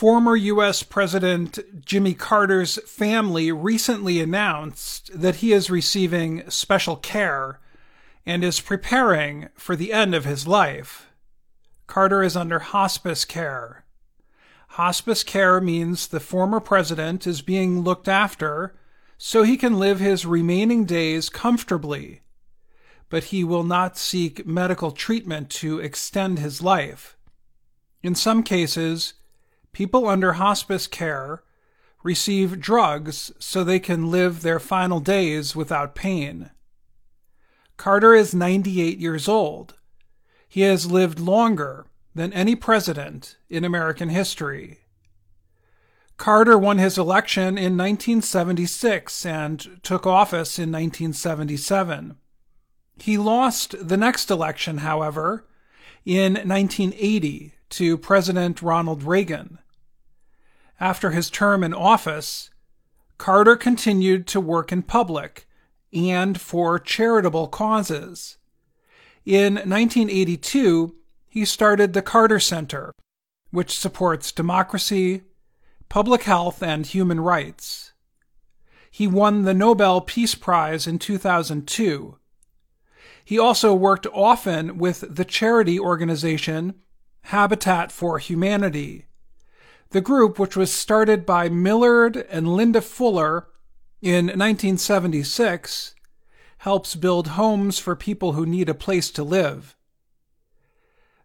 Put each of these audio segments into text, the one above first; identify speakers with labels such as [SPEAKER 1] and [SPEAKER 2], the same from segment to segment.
[SPEAKER 1] Former U.S. President Jimmy Carter's family recently announced that he is receiving special care and is preparing for the end of his life. Carter is under hospice care. Hospice care means the former president is being looked after so he can live his remaining days comfortably, but he will not seek medical treatment to extend his life. In some cases, people under hospice care receive drugs so they can live their final days without pain. Carter is 98 years old. He has lived longer than any president in American history. Carter won his election in 1976 and took office in 1977. He lost the next election, however, in 1980 to President Ronald Reagan. After his term in office, Carter continued to work in public and for charitable causes. In 1982, he started the Carter Center, which supports democracy, public health, and human rights. He won the Nobel Peace Prize in 2002. He also worked often with the charity organization Habitat for Humanity, the group which was started by Millard and Linda Fuller in 1976 helps build homes for people who need a place to live.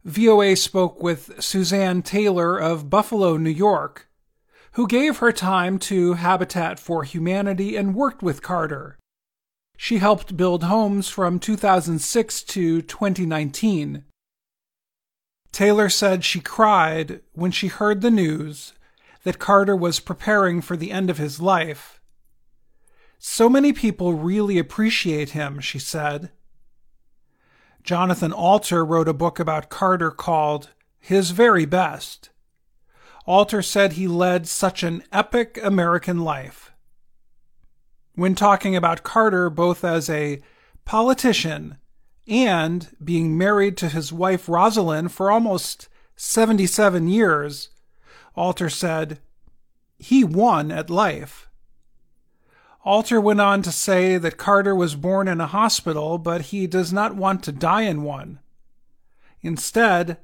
[SPEAKER 1] VOA spoke with Suzanne Taylor of Buffalo, New York, who gave her time to Habitat for Humanity and worked with Carter. She helped build homes from 2006 to 2019. Taylor said she cried when she heard the news that Carter was preparing for the end of his life. So many people really appreciate him, she said. Jonathan Alter wrote a book about Carter called His Very Best. Alter said he led such an epic American life. When talking about Carter both as a politician and being married to his wife Rosalynn for almost 77 years, Alter said, he won at life. Alter went on to say that Carter was born in a hospital, but he does not want to die in one. Instead,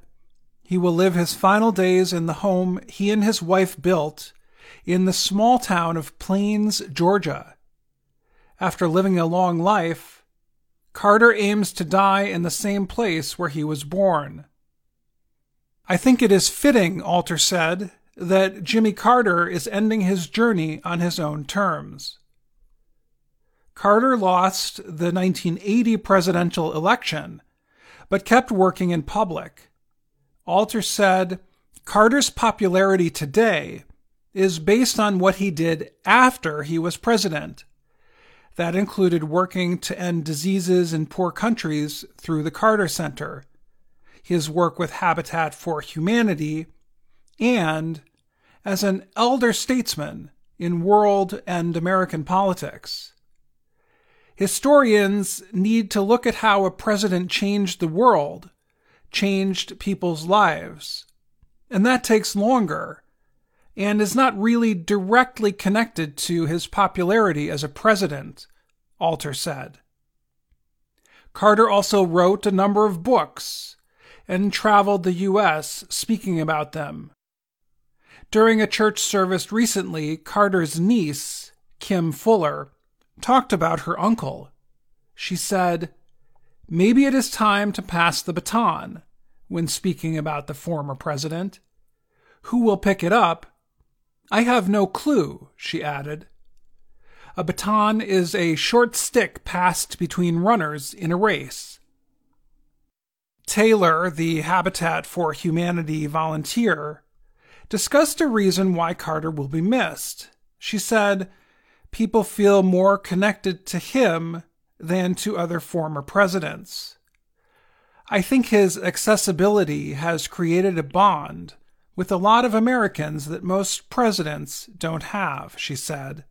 [SPEAKER 1] he will live his final days in the home he and his wife built in the small town of Plains, Georgia. After living a long life, Carter aims to die in the same place where he was born. I think it is fitting, Alter said, that Jimmy Carter is ending his journey on his own terms. Carter lost the 1980 presidential election, but kept working in public. Alter said Carter's popularity today is based on what he did after he was president. That included working to end diseases in poor countries through the Carter Center, his work with Habitat for Humanity, and as an elder statesman in world and American politics. Historians need to look at how a president changed the world, changed people's lives. And that takes longer and is not really directly connected to his popularity as a president, Alter said. Carter also wrote a number of books and traveled the U.S. speaking about them. During a church service recently, Carter's niece, Kim Fuller, talked about her uncle. She said, Maybe it is time to pass the baton when speaking about the former president. Who will pick it up? I have no clue, she added. A baton is a short stick passed between runners in a race. Taylor, the Habitat for Humanity volunteer, discussed a reason why Carter will be missed. She said, people feel more connected to him than to other former presidents. I think his accessibility has created a bond with a lot of Americans that most presidents don't have, she said.